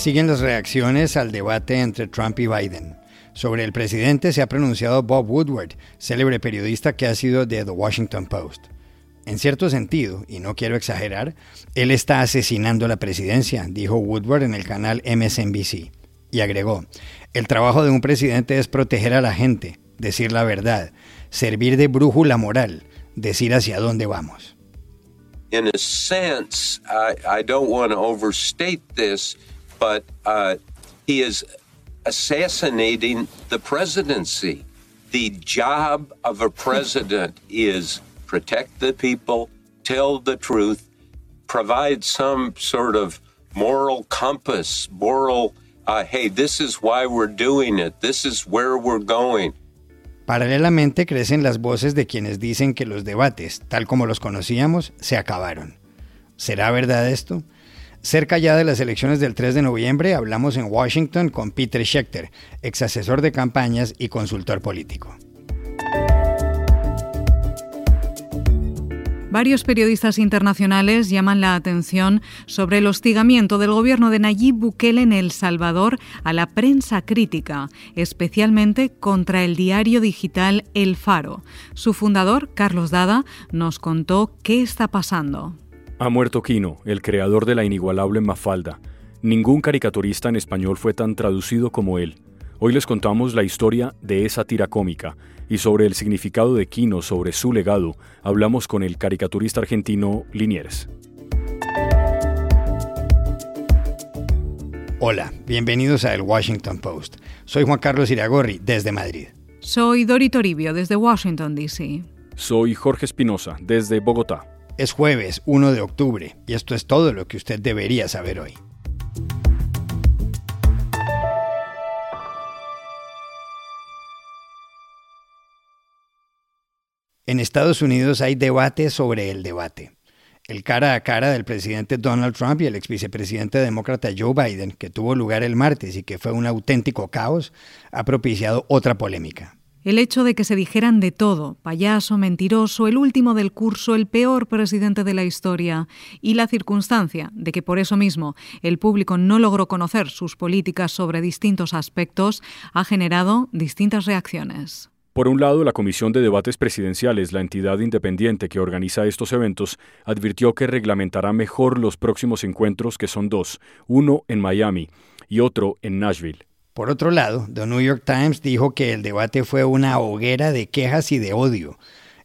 Siguen las reacciones al debate entre Trump y Biden. Sobre el presidente se ha pronunciado Bob Woodward, célebre periodista que ha sido de The Washington Post. En cierto sentido, y no quiero exagerar, él está asesinando la presidencia, dijo Woodward en el canal MSNBC. Y agregó, el trabajo de un presidente es proteger a la gente, decir la verdad, servir de brújula moral, decir hacia dónde vamos. In a sense, I, I don't want to overstate this, but uh, he is assassinating the presidency. The job of a president is protect the people, tell the truth, provide some sort of moral compass, moral, uh, hey, this is why we're doing it, this is where we're going. Paralelamente crecen las voces de quienes dicen que los debates, tal como los conocíamos, se acabaron. ¿Será verdad esto? Cerca ya de las elecciones del 3 de noviembre hablamos en Washington con Peter Schechter, ex asesor de campañas y consultor político. Varios periodistas internacionales llaman la atención sobre el hostigamiento del gobierno de Nayib Bukele en El Salvador a la prensa crítica, especialmente contra el diario digital El Faro. Su fundador, Carlos Dada, nos contó qué está pasando. Ha muerto Quino, el creador de la inigualable Mafalda. Ningún caricaturista en español fue tan traducido como él. Hoy les contamos la historia de esa tira cómica y sobre el significado de Quino, sobre su legado, hablamos con el caricaturista argentino Liniers. Hola, bienvenidos a El Washington Post. Soy Juan Carlos Iragorri, desde Madrid. Soy Dori Toribio, desde Washington, D.C. Soy Jorge Espinosa, desde Bogotá. Es jueves 1 de octubre y esto es todo lo que usted debería saber hoy. En Estados Unidos hay debate sobre el debate. El cara a cara del presidente Donald Trump y el ex vicepresidente demócrata Joe Biden, que tuvo lugar el martes y que fue un auténtico caos, ha propiciado otra polémica. El hecho de que se dijeran de todo, payaso, mentiroso, el último del curso, el peor presidente de la historia, y la circunstancia de que por eso mismo el público no logró conocer sus políticas sobre distintos aspectos, ha generado distintas reacciones. Por un lado, la Comisión de Debates Presidenciales, la entidad independiente que organiza estos eventos, advirtió que reglamentará mejor los próximos encuentros, que son dos, uno en Miami y otro en Nashville. Por otro lado, The New York Times dijo que el debate fue una hoguera de quejas y de odio.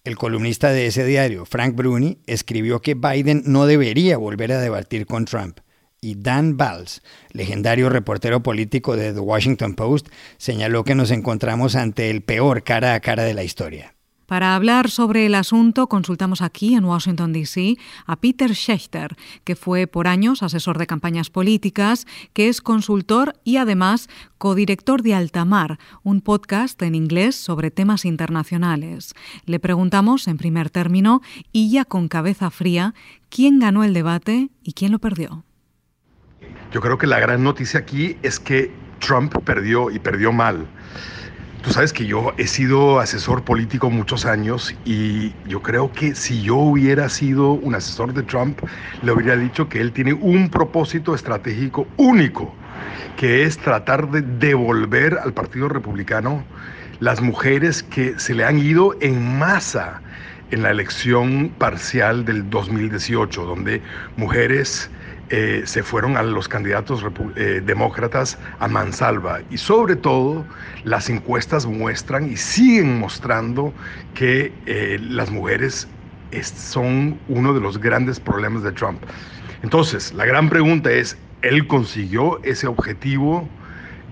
El columnista de ese diario, Frank Bruni, escribió que Biden no debería volver a debatir con Trump y Dan Valls, legendario reportero político de The Washington Post, señaló que nos encontramos ante el peor cara a cara de la historia. Para hablar sobre el asunto, consultamos aquí en Washington, D.C. a Peter Schechter, que fue por años asesor de campañas políticas, que es consultor y además codirector de Altamar, un podcast en inglés sobre temas internacionales. Le preguntamos, en primer término, y ya con cabeza fría, quién ganó el debate y quién lo perdió. Yo creo que la gran noticia aquí es que Trump perdió y perdió mal. Tú sabes que yo he sido asesor político muchos años y yo creo que si yo hubiera sido un asesor de Trump, le hubiera dicho que él tiene un propósito estratégico único, que es tratar de devolver al Partido Republicano las mujeres que se le han ido en masa en la elección parcial del 2018, donde mujeres eh, se fueron a los candidatos eh, demócratas a mansalva. Y sobre todo, las encuestas muestran y siguen mostrando que eh, las mujeres son uno de los grandes problemas de Trump. Entonces, la gran pregunta es, ¿él consiguió ese objetivo?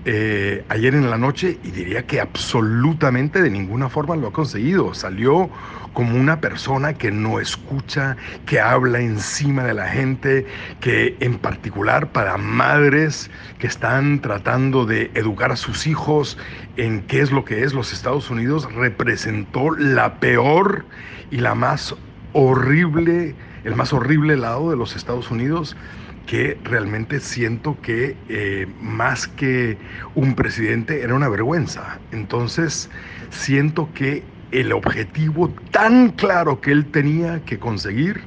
Eh, ayer en la noche y diría que absolutamente de ninguna forma lo ha conseguido. Salió como una persona que no escucha, que habla encima de la gente, que en particular para madres que están tratando de educar a sus hijos en qué es lo que es los Estados Unidos, representó la peor y la más horrible, el más horrible lado de los Estados Unidos que realmente siento que eh, más que un presidente era una vergüenza. Entonces siento que el objetivo tan claro que él tenía que conseguir,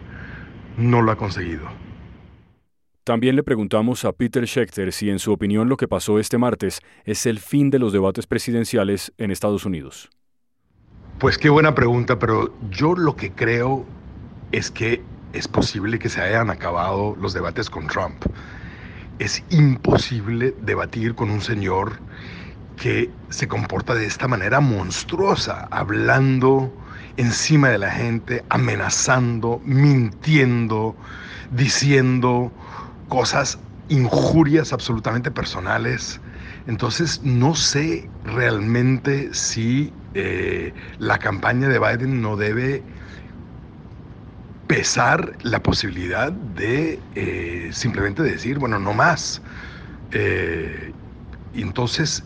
no lo ha conseguido. También le preguntamos a Peter Schechter si en su opinión lo que pasó este martes es el fin de los debates presidenciales en Estados Unidos. Pues qué buena pregunta, pero yo lo que creo es que es posible que se hayan acabado los debates con Trump. Es imposible debatir con un señor que se comporta de esta manera monstruosa, hablando encima de la gente, amenazando, mintiendo, diciendo cosas, injurias absolutamente personales. Entonces no sé realmente si eh, la campaña de Biden no debe pesar la posibilidad de eh, simplemente decir, bueno, no más. Eh, entonces,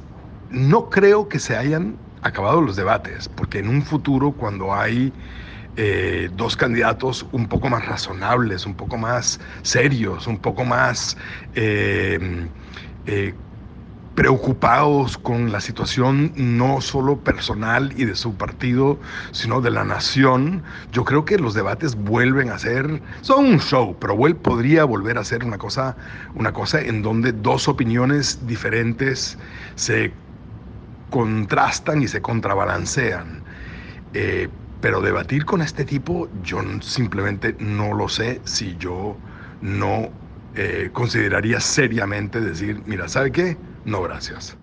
no creo que se hayan acabado los debates, porque en un futuro cuando hay eh, dos candidatos un poco más razonables, un poco más serios, un poco más preocupados con la situación no solo personal y de su partido, sino de la nación, yo creo que los debates vuelven a ser, son un show, pero podría volver a ser una cosa, una cosa en donde dos opiniones diferentes se contrastan y se contrabalancean. Pero debatir con este tipo, yo simplemente no lo sé si yo no eh, consideraría seriamente decir, mira, ¿sabe qué? No, gracias.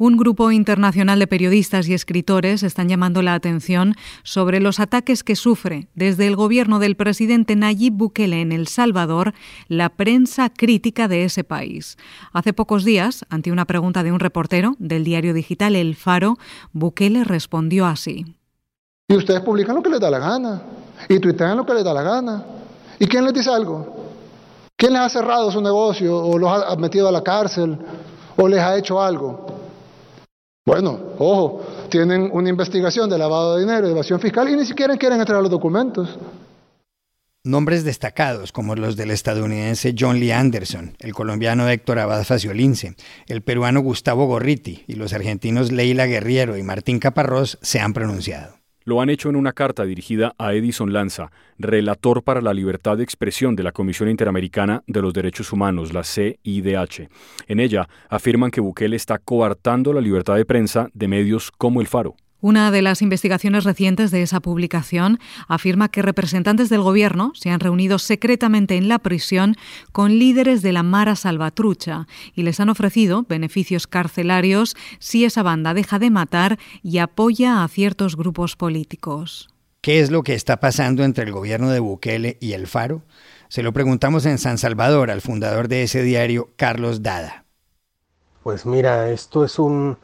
Un grupo internacional de periodistas y escritores están llamando la atención sobre los ataques que sufre desde el gobierno del presidente Nayib Bukele en El Salvador la prensa crítica de ese país. Hace pocos días, ante una pregunta de un reportero del diario digital El Faro, Bukele respondió así. Y ustedes publican lo que les da la gana, y tuitean lo que les da la gana. ¿Y quién les dice algo? ¿Quién les ha cerrado su negocio o los ha metido a la cárcel o les ha hecho algo? Bueno, ojo, tienen una investigación de lavado de dinero y evasión fiscal y ni siquiera quieren entregar los documentos. Nombres destacados como los del estadounidense John Lee Anderson, el colombiano Héctor Abad Faciolince, el peruano Gustavo Gorriti y los argentinos Leila Guerriero y Martín Caparrós se han pronunciado. Lo han hecho en una carta dirigida a Edison Lanza, relator para la libertad de expresión de la Comisión Interamericana de los Derechos Humanos, la CIDH. En ella afirman que Bukele está coartando la libertad de prensa de medios como El Faro. Una de las investigaciones recientes de esa publicación afirma que representantes del gobierno se han reunido secretamente en la prisión con líderes de la Mara Salvatrucha y les han ofrecido beneficios carcelarios si esa banda deja de matar y apoya a ciertos grupos políticos. ¿Qué es lo que está pasando entre el gobierno de Bukele y el Faro? Se lo preguntamos en San Salvador al fundador de ese diario, Carlos Dada. Pues mira, esto es un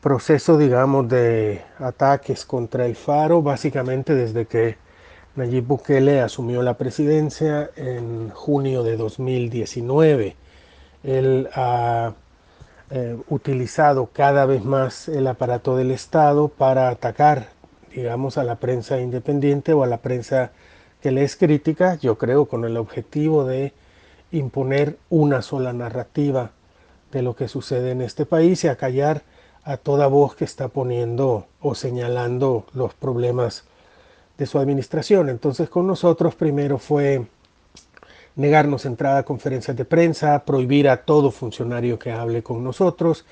proceso, digamos, de ataques contra el Faro, básicamente desde que Nayib Bukele asumió la presidencia en junio de 2019. Él ha eh, utilizado cada vez más el aparato del Estado para atacar, digamos, a la prensa independiente o a la prensa que le es crítica, yo creo, con el objetivo de imponer una sola narrativa de lo que sucede en este país y acallar a toda voz que está poniendo o señalando los problemas de su administración. Entonces con nosotros primero fue negarnos entrada a conferencias de prensa, prohibir a todo funcionario que hable con nosotros.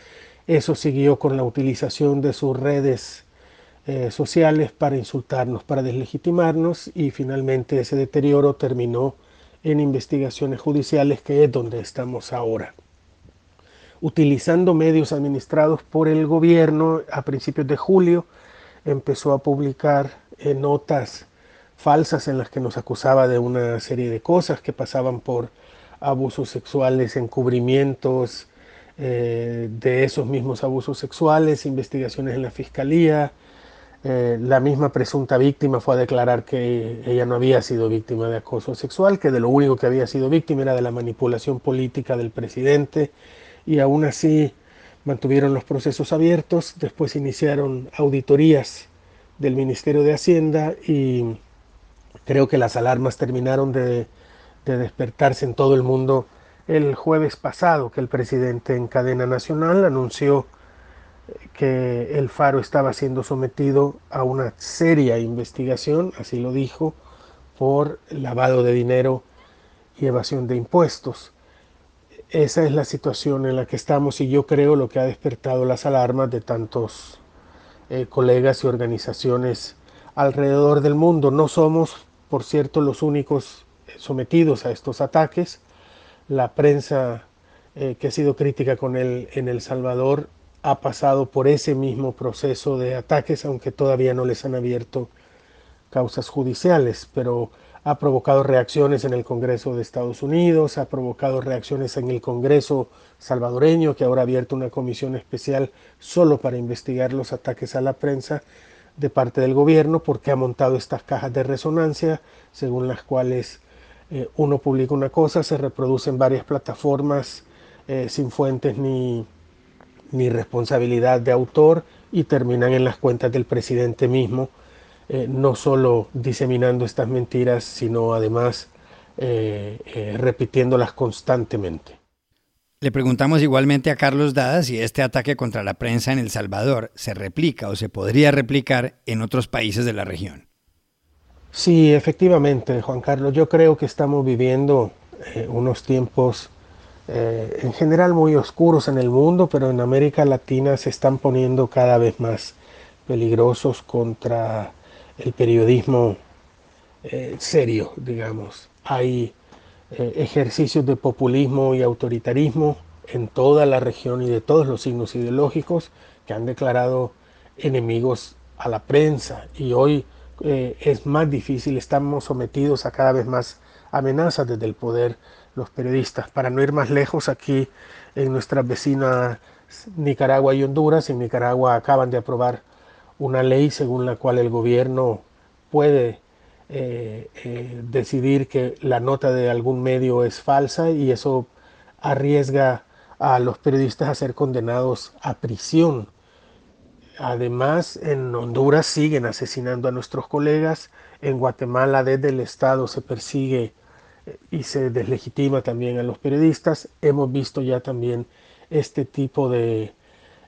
Eso siguió con la utilización de sus redes eh, sociales para insultarnos, para deslegitimarnos y finalmente ese deterioro terminó en investigaciones judiciales que es donde estamos ahora utilizando medios administrados por el gobierno a principios de julio, empezó a publicar eh, notas falsas en las que nos acusaba de una serie de cosas que pasaban por abusos sexuales, encubrimientos eh, de esos mismos abusos sexuales, investigaciones en la fiscalía. Eh, la misma presunta víctima fue a declarar que ella no había sido víctima de acoso sexual, que de lo único que había sido víctima era de la manipulación política del presidente y aún así mantuvieron los procesos abiertos, después iniciaron auditorías del Ministerio de Hacienda y creo que las alarmas terminaron de, despertarse en todo el mundo el jueves pasado que el presidente en cadena nacional anunció que el Faro estaba siendo sometido a una seria investigación, así lo dijo, por lavado de dinero y evasión de impuestos. Esa es la situación en la que estamos y yo creo lo que ha despertado las alarmas de tantos eh, colegas y organizaciones alrededor del mundo. No somos, por cierto, los únicos sometidos a estos ataques. La prensa eh, que ha sido crítica con él en El Salvador ha pasado por ese mismo proceso de ataques, aunque todavía no les han abierto causas judiciales, pero ha provocado reacciones en el Congreso de Estados Unidos, ha provocado reacciones en el Congreso salvadoreño, que ahora ha abierto una comisión especial solo para investigar los ataques a la prensa de parte del gobierno, porque ha montado estas cajas de resonancia, según las cuales eh, uno publica una cosa, se reproduce en varias plataformas eh, sin fuentes ni, ni responsabilidad de autor y terminan en las cuentas del presidente mismo, eh, no solo diseminando estas mentiras, sino además eh, eh, repitiéndolas constantemente. Le preguntamos igualmente a Carlos Dada si este ataque contra la prensa en El Salvador se replica o se podría replicar en otros países de la región. Sí, efectivamente, Juan Carlos, yo creo que estamos viviendo unos tiempos eh, en general muy oscuros en el mundo, pero en América Latina se están poniendo cada vez más peligrosos contra el periodismo eh, serio, digamos. Hay eh, ejercicios de populismo y autoritarismo en toda la región y de todos los signos ideológicos que han declarado enemigos a la prensa y hoy es más difícil, estamos sometidos a cada vez más amenazas desde el poder los periodistas. Para no ir más lejos, aquí en nuestras vecinas Nicaragua y Honduras, en Nicaragua acaban de aprobar una ley según la cual el gobierno puede eh, eh, decidir que la nota de algún medio es falsa y eso arriesga a los periodistas a ser condenados a prisión. Además, en Honduras siguen asesinando a nuestros colegas, en Guatemala desde el Estado se persigue y se deslegitima también a los periodistas. Hemos visto ya también este tipo de,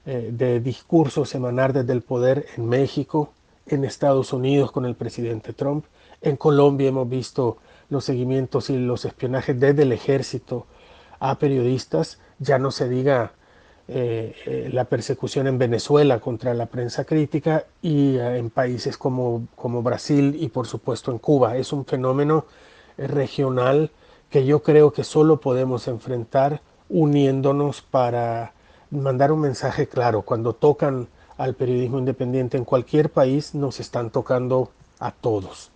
eh, de discursos emanar desde el poder en México, en Estados Unidos con el presidente Trump. En Colombia hemos visto los seguimientos y los espionajes desde el ejército a periodistas. Ya no se diga eh, eh, la persecución en Venezuela contra la prensa crítica y en países como, como Brasil y por supuesto en Cuba. Es un fenómeno regional que yo creo que solo podemos enfrentar uniéndonos para mandar un mensaje claro. Cuando tocan al periodismo independiente en cualquier país, nos están tocando a todos.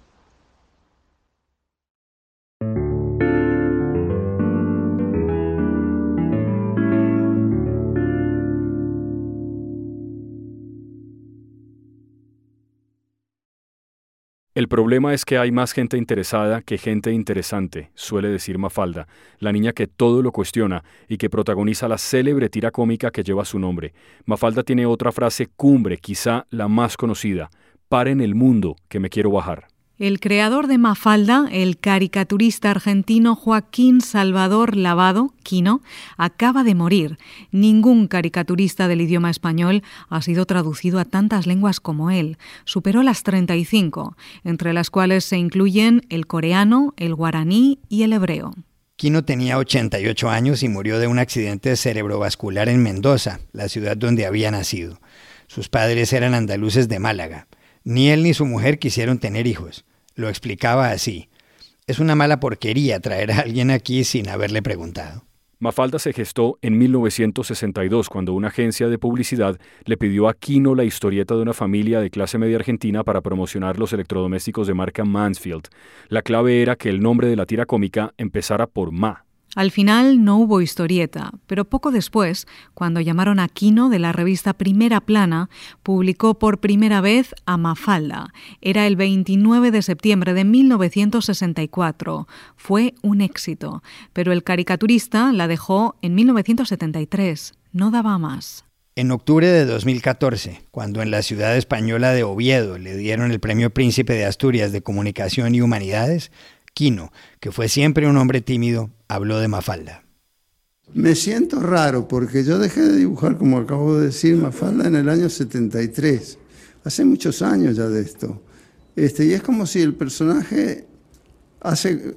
El problema es que hay más gente interesada que gente interesante, suele decir Mafalda, la niña que todo lo cuestiona y que protagoniza la célebre tira cómica que lleva su nombre. Mafalda tiene otra frase cumbre, quizá la más conocida, paren el mundo que me quiero bajar. El creador de Mafalda, el caricaturista argentino Joaquín Salvador Lavado, Quino, acaba de morir. Ningún caricaturista del idioma español ha sido traducido a tantas lenguas como él. Superó las 35, entre las cuales se incluyen el coreano, el guaraní y el hebreo. Quino tenía 88 años y murió de un accidente cerebrovascular en Mendoza, la ciudad donde había nacido. Sus padres eran andaluces de Málaga. Ni él ni su mujer quisieron tener hijos. Lo explicaba así. Es una mala porquería traer a alguien aquí sin haberle preguntado. Mafalda se gestó en 1962 cuando una agencia de publicidad le pidió a Kino la historieta de una familia de clase media argentina para promocionar los electrodomésticos de marca Mansfield. La clave era que el nombre de la tira cómica empezara por Ma. Al final no hubo historieta, pero poco después, cuando llamaron a Quino de la revista Primera Plana, publicó por primera vez a Mafalda. Era el 29 de septiembre de 1964. Fue un éxito, pero el caricaturista la dejó en 1973. No daba más. En octubre de 2014, cuando en la ciudad española de Oviedo le dieron el Premio Príncipe de Asturias de Comunicación y Humanidades, Quino, que fue siempre un hombre tímido, habló de Mafalda. Me siento raro porque yo dejé de dibujar, como acabo de decir, Mafalda en el año 73. Hace muchos años ya de esto. Este, y es como si el personaje hace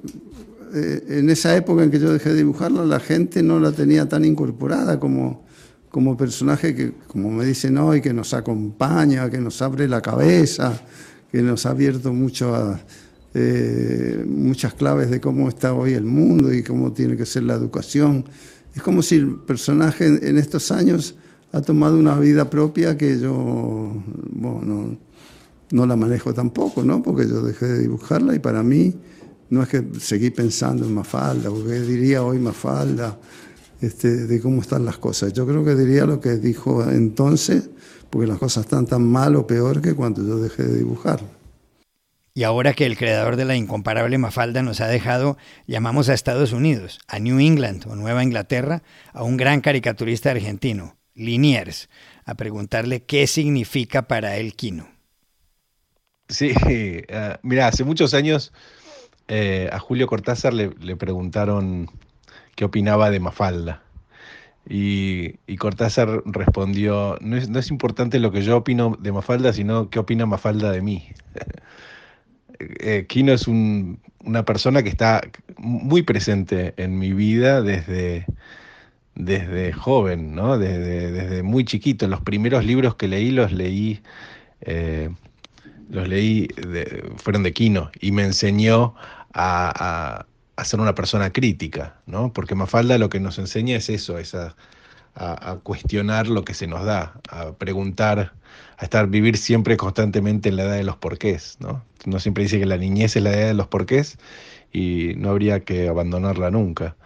eh, en esa época en que yo dejé de dibujarla, la gente no la tenía tan incorporada como, como personaje que, como me dicen hoy, que nos acompaña, que nos abre la cabeza, que nos ha abierto mucho eh, muchas claves de cómo está hoy el mundo y cómo tiene que ser la educación. Es como si el personaje en, estos años ha tomado una vida propia que yo no, no la manejo tampoco, ¿no? porque yo dejé de dibujarla y para mí no es que seguí pensando en Mafalda, porque diría hoy Mafalda, este, de cómo están las cosas. Yo creo que diría lo que dijo entonces, porque las cosas están tan mal o peor que cuando yo dejé de dibujar. Y ahora que el creador de la incomparable Mafalda nos ha dejado, llamamos a Estados Unidos, a New England o Nueva Inglaterra, a un gran caricaturista argentino, Liniers, a preguntarle qué significa para él Quino. Sí, uh, mira, hace muchos años eh, a Julio Cortázar le, preguntaron qué opinaba de Mafalda. Y, Cortázar respondió, no es, importante lo que yo opino de Mafalda, sino qué opina Mafalda de mí. Eh, Kino es una persona que está muy presente en mi vida desde, desde joven, ¿no? desde, muy chiquito. Los primeros libros que leí los leí, eh, los leí fueron de Kino y me enseñó a, ser una persona crítica, ¿no? Porque Mafalda lo que nos enseña es eso, es a, cuestionar lo que se nos da, a preguntar, a estar, vivir siempre constantemente en la edad de los porqués, ¿no? No siempre dice que la niñez es la edad de los porqués y no habría que abandonarla nunca.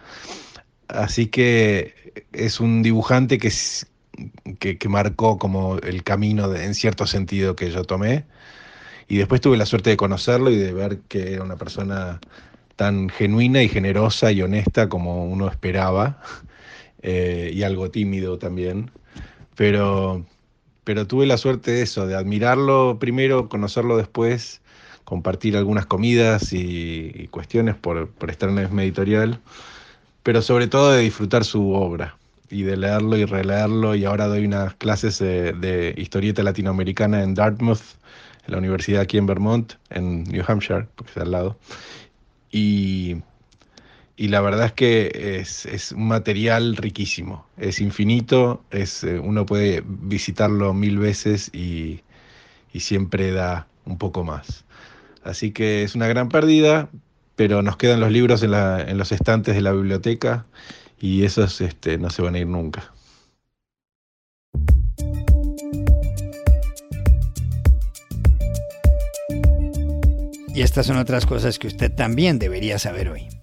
Así que es un dibujante que, que, marcó como el camino en cierto sentido que yo tomé y después tuve la suerte de conocerlo y de ver que era una persona tan genuina y generosa y honesta como uno esperaba, eh, y algo tímido también. Pero, pero tuve la suerte de eso, de admirarlo primero, conocerlo después, compartir algunas comidas y, cuestiones por, por estar en la misma editorial, pero sobre todo de disfrutar su obra y de leerlo y releerlo. Y ahora doy unas clases de historieta latinoamericana en Dartmouth en la universidad aquí en Vermont, en New Hampshire, porque está al lado. Y, y la verdad es que es, un material riquísimo, es infinito, es, eh, uno puede visitarlo mil veces y, siempre da un poco más. Así que es una gran pérdida, pero nos quedan los libros en los estantes de la biblioteca y esos este, no se van a ir nunca. Y estas son otras cosas que usted también debería saber hoy.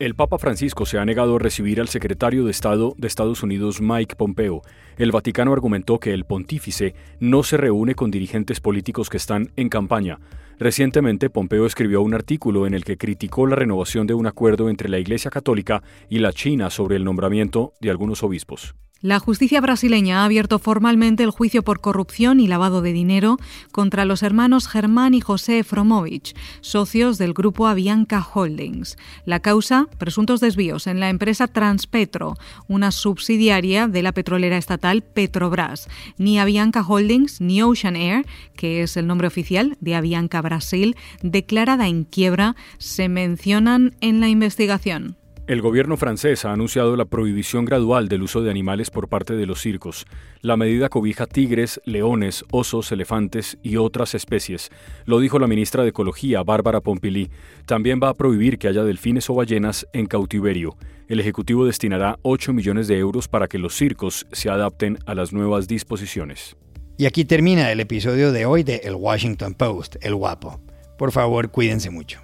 El Papa Francisco se ha negado a recibir al secretario de Estado de Estados Unidos Mike Pompeo. El Vaticano argumentó que el pontífice no se reúne con dirigentes políticos que están en campaña. Recientemente, Pompeo escribió un artículo en el que criticó la renovación de un acuerdo entre la Iglesia Católica y la China sobre el nombramiento de algunos obispos. La justicia brasileña ha abierto formalmente el juicio por corrupción y lavado de dinero contra los hermanos Germán y José Efromovich, socios del grupo Avianca Holdings. La causa, presuntos desvíos en la empresa Transpetro, una subsidiaria de la petrolera estatal Petrobras. Ni Avianca Holdings ni Ocean Air, que es el nombre oficial de Avianca Brasil, declarada en quiebra, se mencionan en la investigación. El gobierno francés ha anunciado la prohibición gradual del uso de animales por parte de los circos. La medida cobija tigres, leones, osos, elefantes y otras especies. Lo dijo la ministra de Ecología, Bárbara Pompili. También va a prohibir que haya delfines o ballenas en cautiverio. El Ejecutivo destinará 8 millones de euros para que los circos se adapten a las nuevas disposiciones. Y aquí termina el episodio de hoy de El Washington Post, El Guapo. Por favor, cuídense mucho.